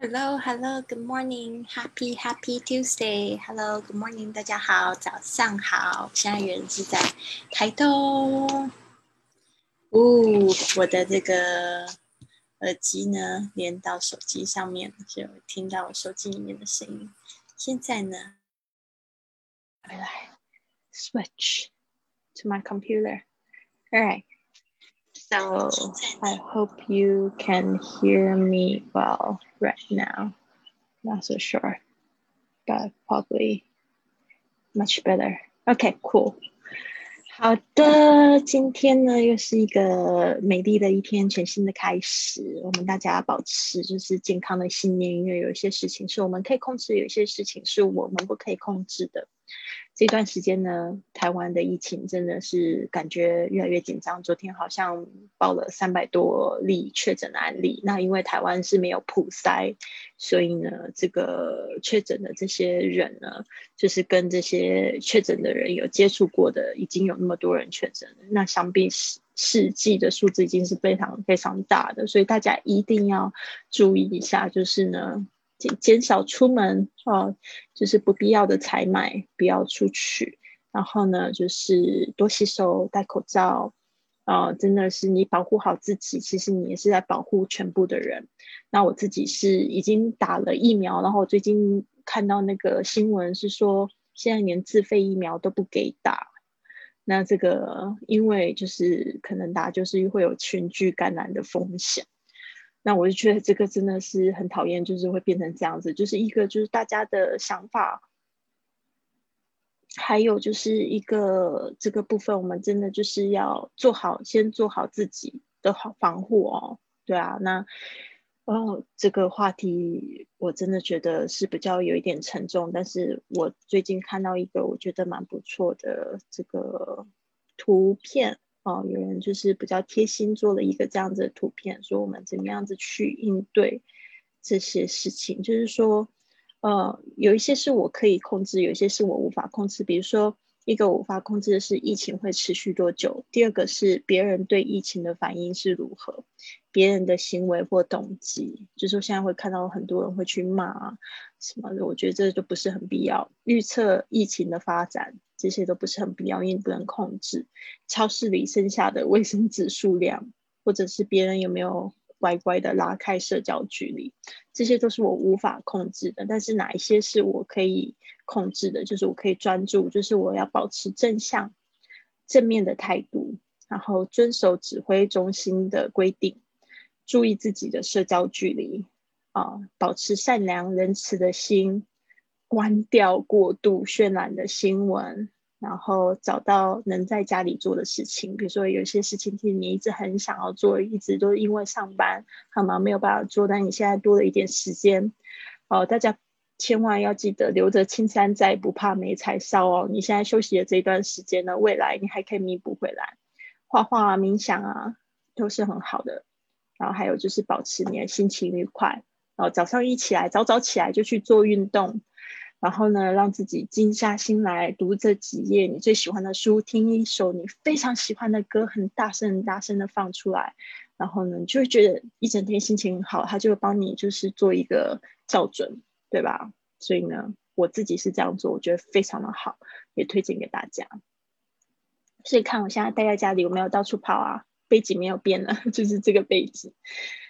Hello, hello, good morning, happy, happy Tuesday. Hello, good morning，大家好，早上好。现在人是在台东。哦，我的这个耳机呢，连到手机上面，就听到手机里面的声音。现在呢，来 switch to my computer. All right. So I hope you can hear me well right now. Not so sure, but probably much better. Okay, cool. 好的，今天呢又是一个美丽的一天，全新的开始。我们大家保持就是健康的信念，因为有一些事情是我们可以控制，有一些事情是我们不可以控制的。 这段时间呢，台湾的疫情真的是感觉越来越紧张。昨天好像报了三百多例确诊的案例。那因为台湾是没有普筛，所以呢，这个确诊的这些人呢，就是跟这些确诊的人有接触过的，已经有那么多人确诊。那相比世世纪的数字已经是非常非常大的，所以大家一定要注意一下，就是呢。减减少出门哦，就是不必要的采买，不要出去。然后呢，就是多洗手、戴口罩。啊，真的是你保护好自己，其实你也是在保护全部的人。那我自己是已经打了疫苗，然后最近看到那个新闻是说，现在连自费疫苗都不给打。那这个因为就是可能打就是会有群聚感染的风险。那我就觉得这个真的是很讨厌，就是会变成这样子，就是一个就是大家的想法，还有就是一个这个部分，我们真的就是要做好，先做好自己的好防护哦。对啊，那哦这个话题我真的觉得是比较有一点沉重，但是我最近看到一个我觉得蛮不错的这个图片。哦，有人就是比较贴心做了一个这样子的图片，说我们怎么样子去应对这些事情。就是说，呃，有一些是我可以控制，有一些是我无法控制。比如说，一个无法控制的是疫情会持续多久；第二个是别人对疫情的反应是如何，别人的行为或动机。就是说，现在会看到很多人会去骂啊什么的，我觉得这就不是很必要。预测疫情的发展。这些都不是很必要，因为不能控制超市里剩下的卫生纸数量，或者是别人有没有乖乖的拉开社交距离，这些都是我无法控制的。但是哪一些是我可以控制的？就是我可以专注，就是我要保持正向、正面的态度，然后遵守指挥中心的规定，注意自己的社交距离啊，保持善良仁慈的心。关掉过度渲染的新闻，然后找到能在家里做的事情。比如说，有些事情其实你一直很想要做，一直都因为上班很忙没有办法做，但你现在多了一点时间。哦，大家千万要记得留着青山在，不怕没柴烧哦。你现在休息的这一段时间呢，未来你还可以弥补回来。画画啊，冥想啊，都是很好的。然后还有就是保持你的心情愉快。哦，早上一起来，早早起来就去做运动。然后呢，让自己静下心来读这几页你最喜欢的书，听一首你非常喜欢的歌，很大声、很大声的放出来。然后呢，就会觉得一整天心情很好，他就会帮你就是做一个校准，对吧？所以呢，我自己是这样做，我觉得非常的好，也推荐给大家。所以看我现在待在家里，我没有到处跑啊，背景没有变了，就是这个背景。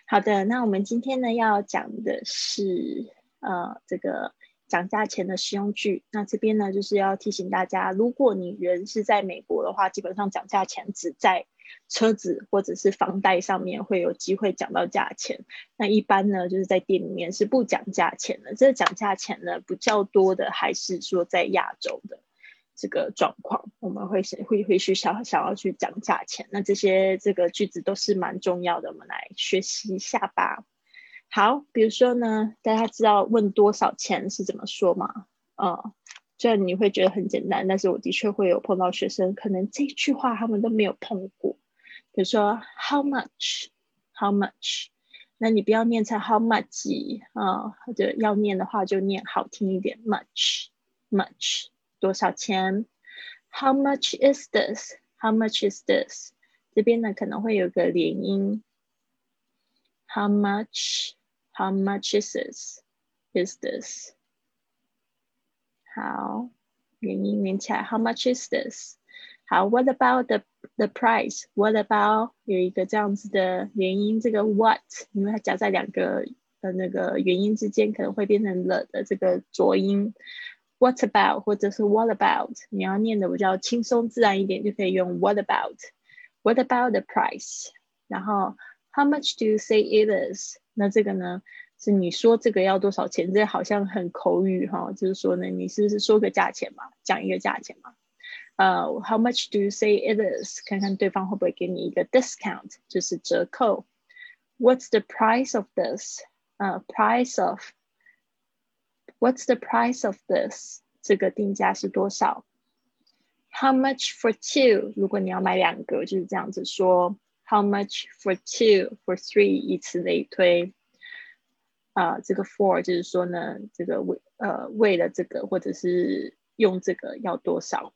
好的，那我们今天呢要讲的是呃这个。讲价钱的使用句，那这边呢就是要提醒大家，如果你人是在美国的话，基本上讲价钱只在车子或者是房贷上面会有机会讲到价钱。那一般呢就是在店里面是不讲价钱的。这讲价钱呢比较多的还是说在亚洲的这个状况，我们会会会去想想要去讲价钱。那这些这个句子都是蛮重要的，我们来学习一下吧。好，比如说呢，大家知道问多少钱是怎么说吗？嗯，虽然你会觉得很简单，但是我的确会有碰到学生，可能这句话他们都没有碰过。比如说 How much？How much？那你不要念成 How much 啊，或者要念的话就念好听一点，Much，Much，多少钱？How much is this？How much is this？这边呢可能会有个连音，How much？How much is this? Is this? 好，元音连起来。How much is this? 好，What about the the price? What about 有一个这样子的元音，这个 what，因为它夹在两个的那个元音之间，可能会变成了的这个浊音。What about 或者是 What about？你要念的比较轻松自然一点，就可以用 What about? What about the price？然后 How much do you say it is？ 那这个呢，是你说这个要多少钱？这好像很口语哈，就是说呢，你是不是说个价钱嘛，讲一个价钱嘛？呃，How much do you say it is？看看对方会不会给你一个 discount，就是折扣。What's the price of this？呃，price of What's the price of this？这个定价是多少？How much for two？如果你要买两个，就是这样子说。How much for two? For three？以此类推。啊、呃，这个 for 就是说呢，这个为呃为了这个或者是用这个要多少？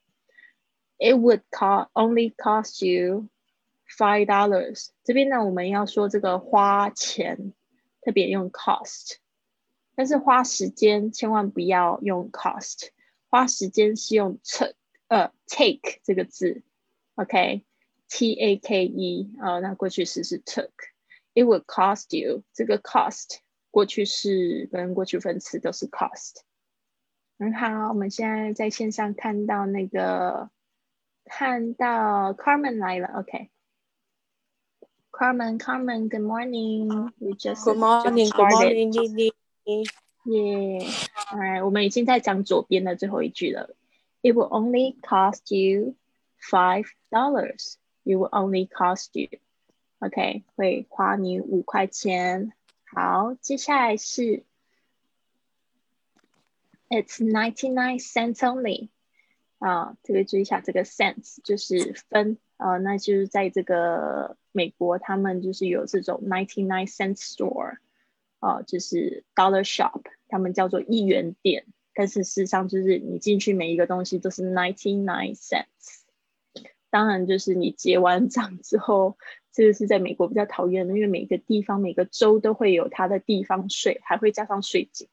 It would cost only cost you five dollars。这边呢，我们要说这个花钱，特别用 cost。但是花时间千万不要用 cost，花时间是用 take 呃 take 这个字 ，OK，T A K E 啊，那过去式是 took。It would cost you 这个 cost 过去式跟过去分词都是 cost。很好，我们现在在线上看到那个看到 Carmen 来了，OK。Carmen, Carmen, good morning. We just good morning, good morning, Lily. 耶，哎，我们已经在讲左边的最后一句了。It will only cost you five dollars. It will only cost you. OK，会花你五块钱。好，接下来是 It's ninety nine cents only. 啊，这个注意一下，这个 cents 就是分啊，那就是在这个美国，他们就是有这种 ninety nine cent store。哦，就是 dollar shop，他们叫做一元店，但是事实上就是你进去每一个东西都是 ninety nine cents。 当然，就是你结完账之后，这个是在美国比较讨厌的，因为每个地方每个州都会有它的地方税，还会加上税金。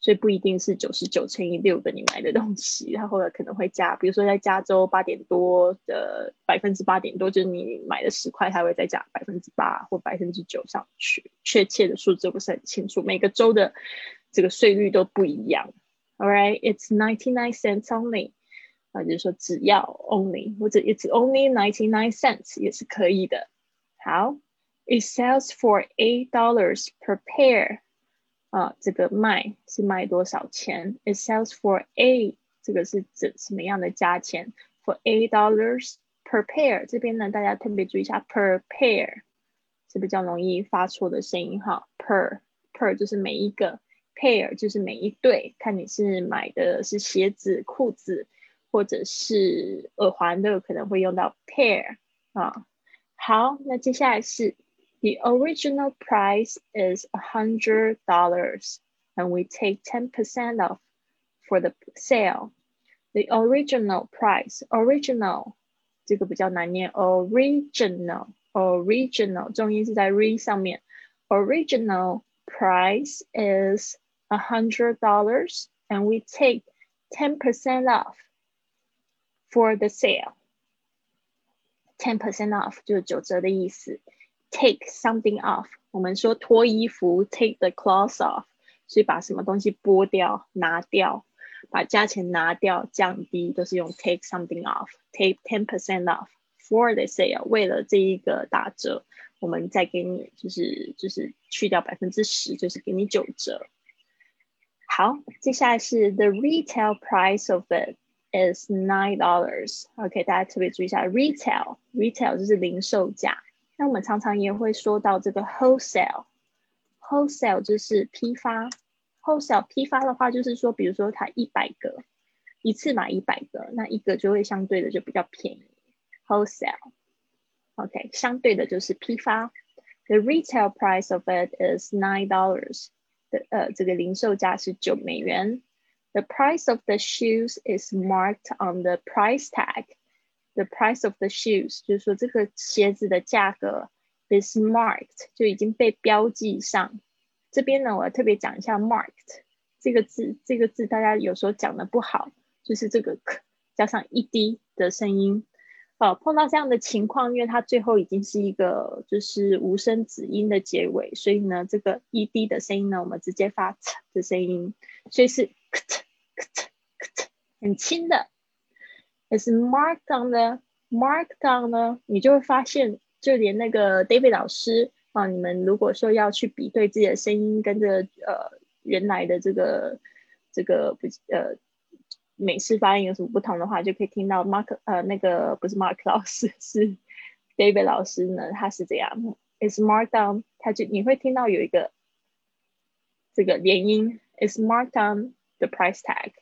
所以不一定是九十九乘以六的你买的东西，它后来可能会加，比如说在加州八点多的百分之八点多，就是你买的十块，它会再加百分之八或百分之九上去，确切的数字不是很清楚，每个州的这个税率都不一样。All right, it's ninety nine cents only，啊，就是说只要 only 或者 it's only ninety nine cents 也是可以的。好，it sells for eight dollars per pair。啊，这个卖是卖多少钱？It sells for a，这个是指什么样的价钱？For eight dollars per pair。这边呢，大家特别注意一下，per pair 是比较容易发错的声音哈。Per per 就是每一个，pair 就是每一对，看你是买的是鞋子、裤子，或者是耳环的，可能会用到 pair 啊。好，那接下来是。The original price is a hundred dollars, and we take ten percent off for the sale. The original price, original 这个比较难念，original original 重音是在 re 上面。Original price is a hundred dollars, and we take ten percent off for the sale. Ten percent off 就是九折的意思。take something off，我们说脱衣服，take the clothes off，所以把什么东西剥掉、拿掉，把价钱拿掉、降低，都是用 take something off，take ten percent off for the sale，为了这一个打折，我们再给你就是就是去掉百分之十，就是给你九折。好，接下来是 the retail price of it Is nine dollars。OK，大家特别注意一下，retail，retail 就是零售价。那我们常常也会说到这个 wholesale，wholesale 就是批发，wholesale 批发的话就是说，比如说它一百个，一次买一百个，那一个就会相对的就比较便宜，wholesale，OK，相对的就是批发。The retail price of it is nine dollars，的呃这个零售价是九美元。The price of the shoes is marked on the price tag。The price of the shoes，就是说这个鞋子的价格 is marked，就已经被标记上这边呢，我要特别讲一下 marked 这个字，这个字大家有时候讲的不好，就是这个 k 加上 ed 的声音。哦，碰到这样的情况，因为它最后已经是一个就是无声子音的结尾，所以呢，这个 ed 的声音呢，我们直接发 t 的声音，所以是很轻的。Is marked on the？Markdown 呢，你就会发现，就连那个 David 老师啊，你们如果说要去比对自己的声音跟着呃原来的这个这个不呃。美式发音有什么不同的话，就可以听到 Mark 呃那个不是 Mark 老师是 David 老师呢，他是这样，is marked on，他就你会听到有一个这个连音，is marked on the price tag，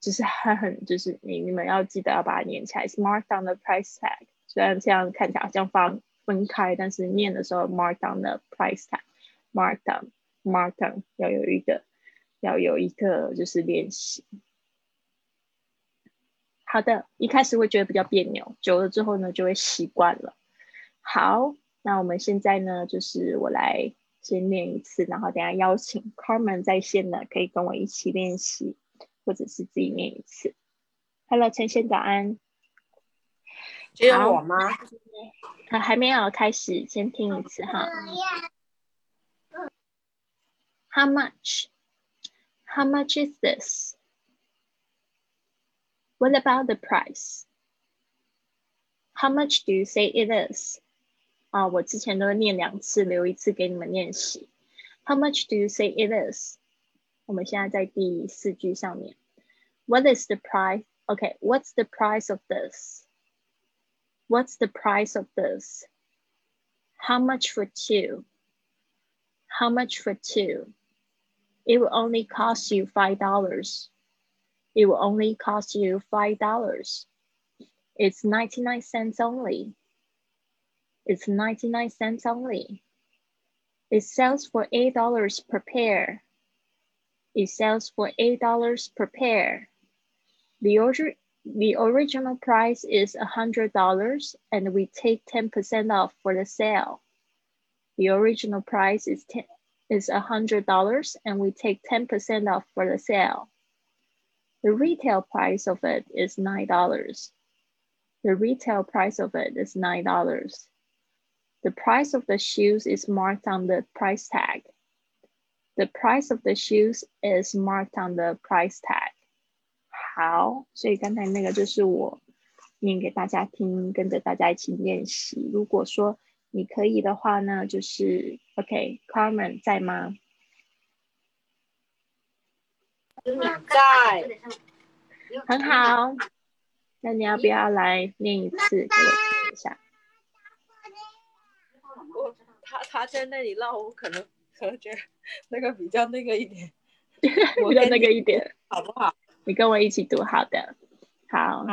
就是他很就是你你们要记得要把它念起来 Mark down the price tag，虽然这样看起来好像放分开，但是念的时候，Mark down the price tag，Mark down，Mark down，要有一个要有一个就是练习。好的，一开始会觉得比较别扭，久了之后呢，就会习惯了。好，那我们现在呢，就是我来先练一次，然后等下邀请 Carmen 在线的，可以跟我一起练习，或者是自己念一次。Hello，陈先早安。只有我吗？啊，还没有开始，先听一次哈。How much? How much is this? What about the price? How much do you say it is? 啊，我之前都念两次，留一次给你们练习。How much do you say it is? 我们现在在第四句上面。What is the price? Okay, what's the price of this? What's the price of this? How much for two? How much for two? It will only cost you five dollars it will only cost you $5. It's 99 cents only. It's 99 cents only. It sells for $8 per pair. It sells for $8 per pair. The, order, the original price is $100 and we take 10% off for the sale. The original price is, 10, is $100 and we take 10% off for the sale. The retail price of it is $9. The retail price of it is $9. The price of the shoes is marked on the price tag. The price of the shoes is marked on the price tag. 好，所以刚才那个就是我念给大家听，跟着大家一起练习。如果说你可以的话呢，就是 OK，Carmen、okay, 在吗？在，很好。那你要不要来念一次给我听一下？我他他在那里唠，我可能可能觉得 那个比较那个一点，比较那个一点，好不好？你跟我一起读，好的，好。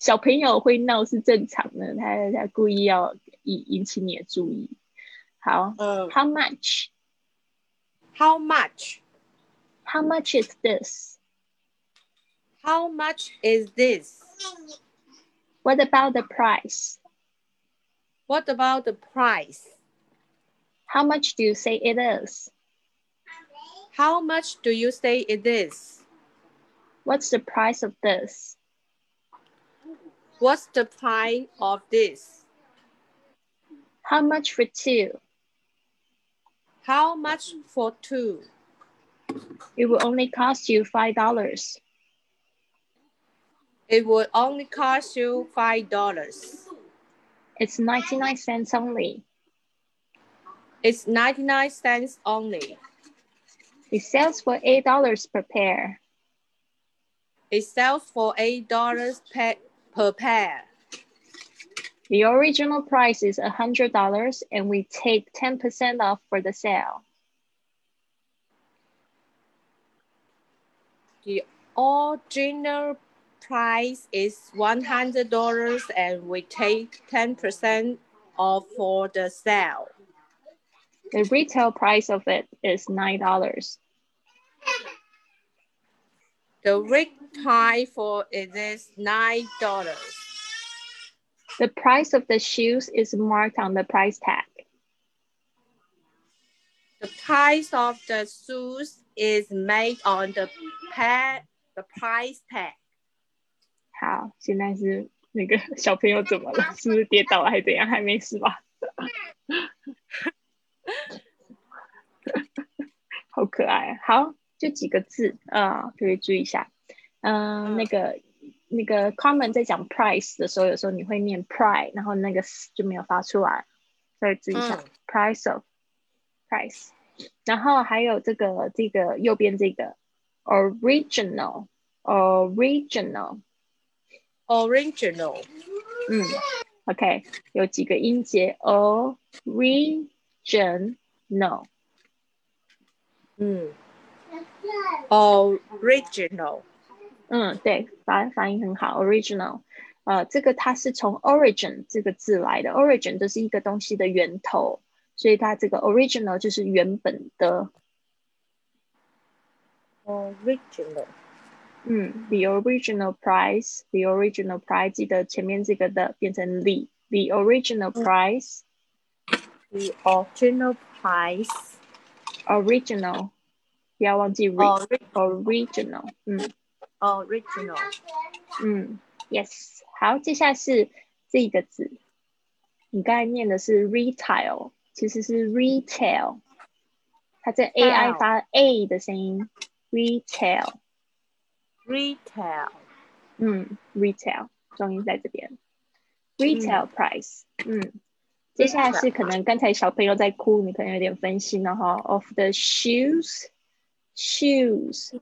小朋友会闹是正常的，他他故意要引引起你的注意。好，嗯，How much？How much？How much is this? How much is this? What about the price? What about the price? How much do you say it is? How much do you say it is? What's the price of this? What's the price of this? How much for two? How much for two? It will only cost you five dollars. It will only cost you five dollars. It's 99 cents only. It's 99 cents only. It sells for $8 per pair. It sells for $8 per, per pair. The original price is $100 and we take 10% off for the sale. The original price is $100 and we take 10% off for the sale. The retail price of it is $9. The retail for it is $9. The price of the shoes is marked on the price tag. The price of the shoes is made on the the price tag. 好，现在是那个 小朋友怎么了？是不是跌倒了还是怎样？还没事吧？好可爱。好，就几个字啊，可以注意一下。嗯，那个那个 Carmen 在讲 price 的时候，有时候你会念 price，然后那个就没有发出来，所以注意一下 price of price。然后还有这个这个右边这个 original original Original. 嗯，OK，有几个音节 original。嗯，original. 嗯，对，发发音很好，original。呃，这个它是从 origin 这个字来的，origin 就是一个东西的源头，所以它这个 original 就是原本的。Original. 嗯，the original price，the original price，记得前面这个的变成 the the original price，original， The original price. 不要忘记 re Ori- original，嗯 Original. 嗯，yes，好，接下来是这个字，你刚才念的是 retail，其实是 retail，它这 a i Tile 发 a 的声音，retail， Retail. 嗯，retail 重音在这边，retail price，嗯，接下来是可能刚才小朋友在哭，你可能有点分心了哈。Of the shoes, shoes,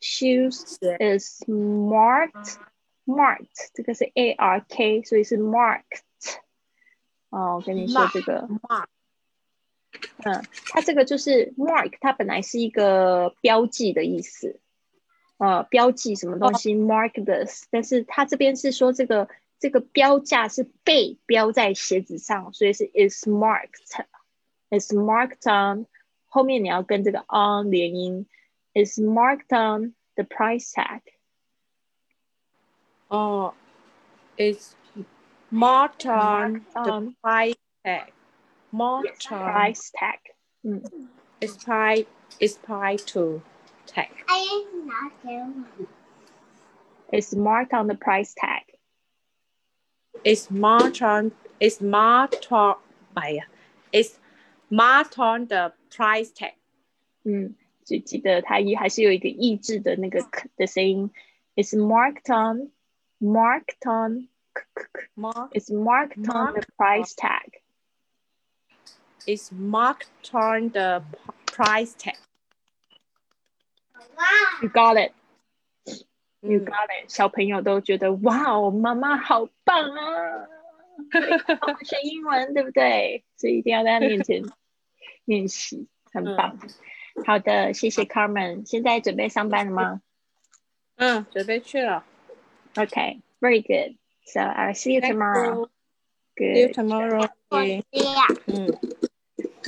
shoes 是 is marked, marked，这个是 A R K，所以是 marked。哦，我跟你说 Mark 这个， Mark. 嗯，它这个就是 mark，它本来是一个标记的意思， 呃，标记什么东西、mark this，但是它这边是说这个这个标价是被标在鞋子上，所以是 is marked，is marked on，后面你要跟这个 on 连音，is marked on the price tag， Oh, it's marked on Marked the on. price tag. Marked on price tag，嗯， is price is price to tag. is marked on the price tag， It's marked on it's marked on 哎呀，it's marked on the price tag. 嗯，就记得它也还是有一个抑制的那个 k 的声音，is marked on marked on k k k Mark is marked on the price tag。 is marked on the p- price tag. You got it, you 嗯 got it。小朋友都觉得哇哦，妈妈好棒啊！学英文，对不对？所以一定要在他面前练习，很棒。好的，谢谢 Carmen。现在准备上班了吗嗯，准备去了。？Okay, very good. So I'll see you tomorrow. you. See you Good. tomorrow. 嗯，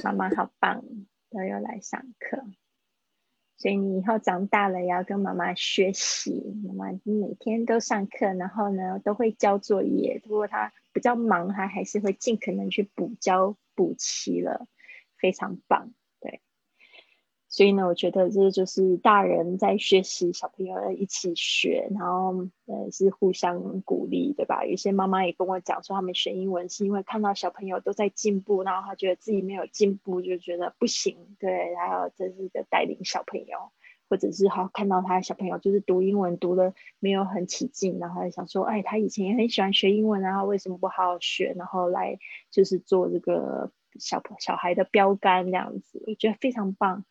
妈妈好棒，都有来上课。所以你以后长大了也要跟妈妈学习。妈妈每天都上课，然后呢都会交作业。如果他比较忙，他还是会尽可能去补交补齐了，非常棒。所以呢，我觉得这就是大人在学习，小朋友一起学，然后呃是互相鼓励，对吧？有些妈妈也跟我讲说，他们学英文是因为看到小朋友都在进步，然后他觉得自己没有进步，就觉得不行，对，然后这是一个带领小朋友，或者是好看到他的小朋友就是读英文读的没有很起劲，然后还想说，哎，他以前也很喜欢学英文然后，为什么不好好学？然后来就是做这个小朋小孩的标杆这样子，我觉得非常棒。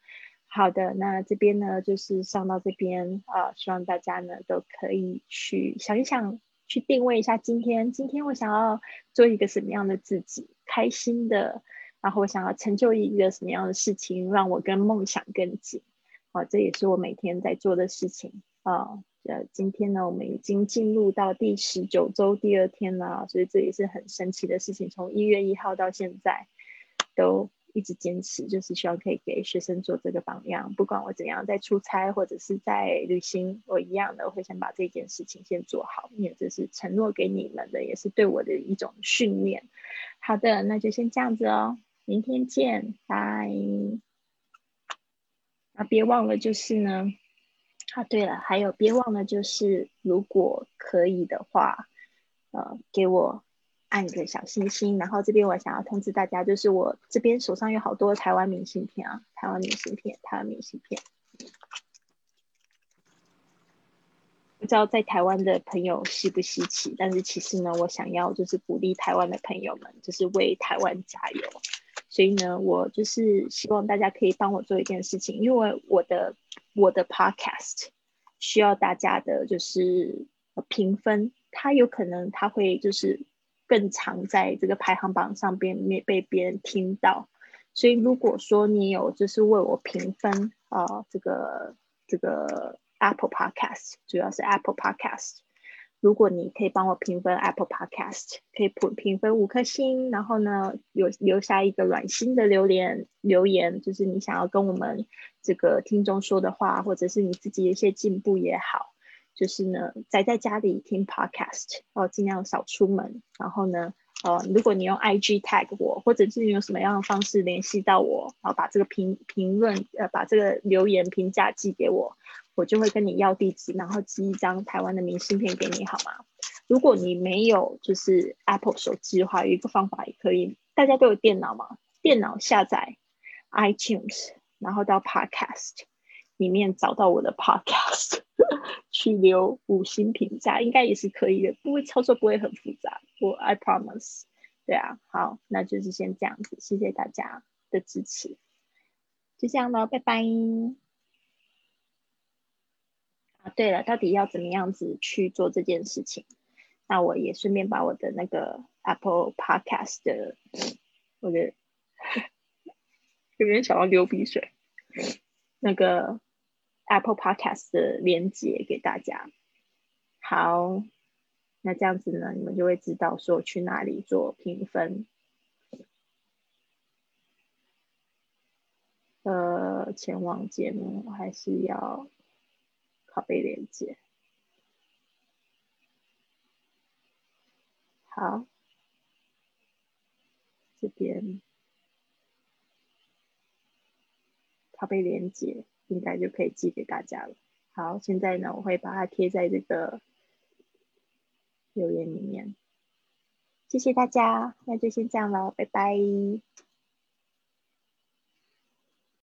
好的，那这边呢，就是上到这边啊、希望大家呢都可以去想一想，去定位一下今天，今天我想要做一个什么样的自己，开心的，然后我想要成就一个什么样的事情，让我跟梦想更近。啊，这也是我每天在做的事情啊。呃，今天呢，我们已经进入到第十九周第二天了，所以这也是很神奇的事情。从一月一号到现在，都一直坚持，就是希望可以给学生做这个榜样。不管我怎样在出差或者是在旅行，我一样的会先把这件事情先做好，因为这是承诺给你们的，也是对我的一种训练。好的，那就先这样子哦。明天见，拜。啊，别忘了就是呢，啊，对了，还有别忘了就是，如果可以的话，呃，给我按个小心心。然后这边我想要通知大家，就是我这边手上有好多台湾明信片啊，台湾明信片，台湾明信片。不知道在台湾的朋友稀不稀奇，但是其实呢，我想要就是鼓励台湾的朋友们，就是为台湾加油。所以呢，我就是希望大家可以帮我做一件事情，因为我的我的 podcast 需要大家的就是评分，它有可能它会就是更常在这个排行榜上边没被别人听到。所以如果说你有就是为我评分啊，这个这个。Apple Podcast 主要是 Apple Podcast，如果你可以帮我评分 Apple Podcast，可以评评分五颗星，然后呢有留下一个暖心的留言，留言就是你想要跟我们这个听众说的话，或者是你自己的一些进步也好，就是呢宅在家里听 Podcast，哦尽量少出门，然后呢。呃，如果你用 IG tag 我，或者是你用什么样的方式联系到我，然后把这个评评论，呃，把这个留言评价寄给我，我就会跟你要地址，然后寄一张台湾的明信片给你，好吗？如果你没有就是 Apple 手机的话，有一个方法也可以，大家都有电脑嘛，电脑下载 iTunes，然后到 Podcast。里面找到我的 podcast，去留五星评价，应该也是可以的，不会操作不会很复杂，我 I promise。对啊，好，那就是先这样子，谢谢大家的支持，就这样了，拜拜。啊，对了，到底要怎么样子去做这件事情？那我也顺便把我的那个 Apple Podcast 的，我的 有点想要流鼻水，那个。Apple Podcast 的连接给大家。好，那这样子呢，你们就会知道说去哪里做评分。呃，前往节目还是要拷贝连接。好，这边拷贝连接。应该就可以寄给大家了。好，现在呢，我会把它贴在这个留言里面。谢谢大家，那就先这样了，拜拜。